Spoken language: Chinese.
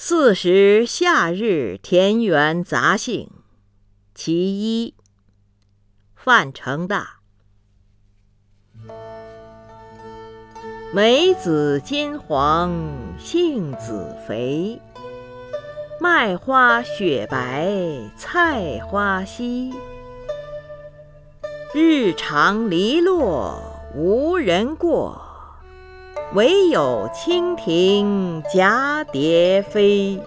四时夏日田园杂兴，其一。范成大。梅子金黄，杏子肥。麦花雪白，菜花稀。日长篱落无人过。惟有蜻蜓蛱蝶飞。